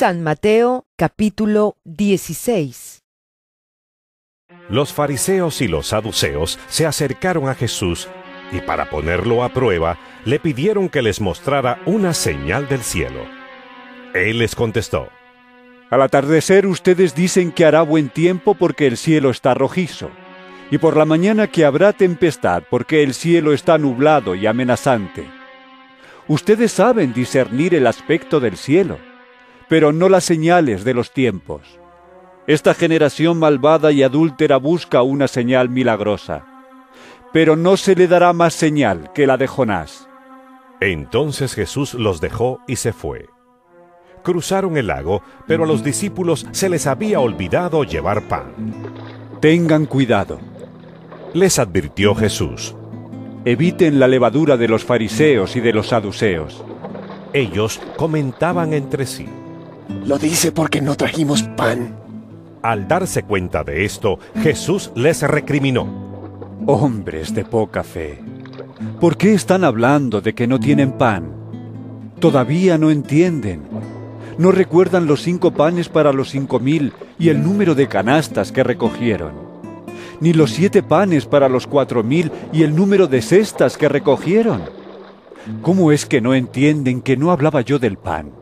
San Mateo capítulo 16 Los fariseos y los saduceos se acercaron a Jesús y para ponerlo a prueba le pidieron que les mostrara una señal del cielo. Él les contestó, Al atardecer ustedes dicen que hará buen tiempo porque el cielo está rojizo, y por la mañana que habrá tempestad porque el cielo está nublado y amenazante. Ustedes saben discernir el aspecto del cielo, pero no las señales de los tiempos. Esta generación malvada y adúltera busca una señal milagrosa, pero no se le dará más señal que la de Jonás. Entonces Jesús los dejó y se fue. Cruzaron el lago, pero a los discípulos se les había olvidado llevar pan. Tengan cuidado, Les advirtió Jesús. eviten la levadura de los fariseos y de los saduceos. Ellos comentaban entre sí. Lo dice porque no trajimos pan. Al darse cuenta de esto, Jesús les recriminó. Hombres de poca fe, ¿por qué están hablando de que no tienen pan? Todavía no entienden. No recuerdan los cinco panes para los cinco mil y el número de canastas que recogieron. Ni los siete panes para los cuatro mil y el número de cestas que recogieron. ¿Cómo es que no entienden que no hablaba yo del pan,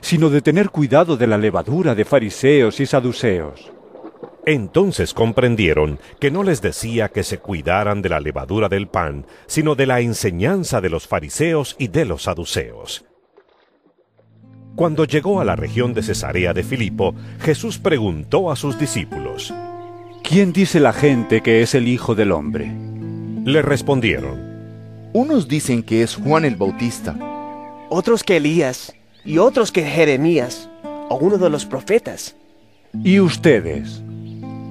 sino de tener cuidado de la levadura de fariseos y saduceos? Entonces comprendieron que no les decía que se cuidaran de la levadura del pan, sino de la enseñanza de los fariseos y de los saduceos. Cuando llegó a la región de Cesarea de Filipo, Jesús preguntó a sus discípulos. ¿Quién dice la gente que es el Hijo del Hombre? Le respondieron, Unos dicen que es Juan el Bautista, Otros que Elías y otros que Jeremías o uno de los profetas. ¿Y ustedes?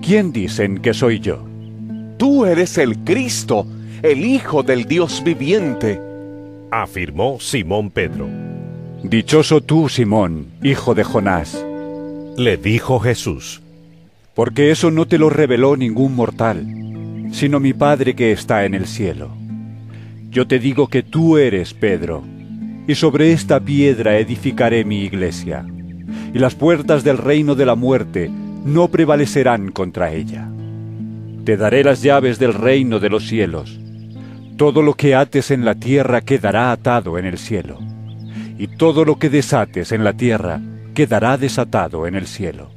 ¿Quién dicen que soy yo? Tú eres el Cristo, el Hijo del Dios viviente. afirmó Simón Pedro. Dichoso tú, Simón, hijo de Jonás, Le dijo Jesús, porque eso no te lo reveló ningún mortal, sino mi Padre que está en el cielo. Yo te digo que tú eres Pedro, y sobre esta piedra edificaré mi iglesia, y las puertas del reino de la muerte no prevalecerán contra ella. Te daré las llaves del reino de los cielos. Todo lo que ates en la tierra quedará atado en el cielo, y todo lo que desates en la tierra quedará desatado en el cielo.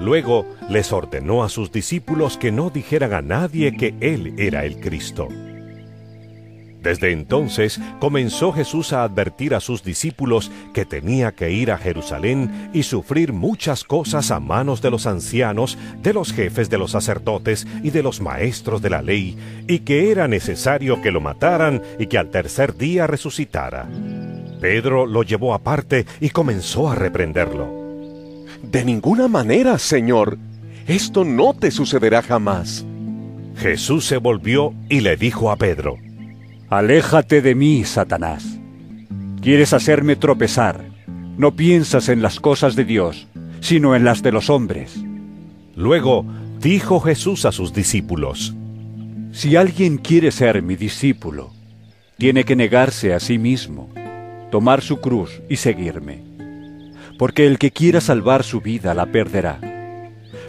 Luego les ordenó a sus discípulos que no dijeran a nadie que Él era el Cristo. Desde entonces comenzó Jesús a advertir a sus discípulos que tenía que ir a Jerusalén y sufrir muchas cosas a manos de los ancianos, de los jefes de los sacerdotes y de los maestros de la ley, y que era necesario que lo mataran y que al tercer día resucitara. Pedro lo llevó aparte y comenzó a reprenderlo. De ninguna manera, Señor. Esto no te sucederá jamás. Jesús se volvió y le dijo a Pedro, Aléjate de mí, Satanás. Quieres hacerme tropezar. No piensas en las cosas de Dios, sino en las de los hombres. Luego dijo Jesús a sus discípulos, Si alguien quiere ser mi discípulo, tiene que negarse a sí mismo, tomar su cruz y seguirme. Porque el que quiera salvar su vida la perderá,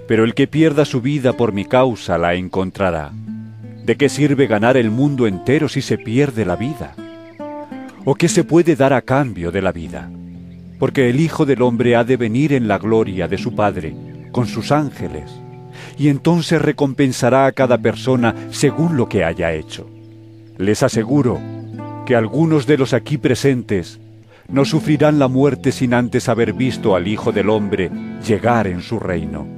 pero el que pierda su vida por mi causa la encontrará. ¿De qué sirve ganar el mundo entero si se pierde la vida? ¿O qué se puede dar a cambio de la vida? Porque el Hijo del Hombre ha de venir en la gloria de su Padre, con sus ángeles, y entonces recompensará a cada persona según lo que haya hecho. Les aseguro que algunos de los aquí presentes no sufrirán la muerte sin antes haber visto al Hijo del Hombre llegar en su reino.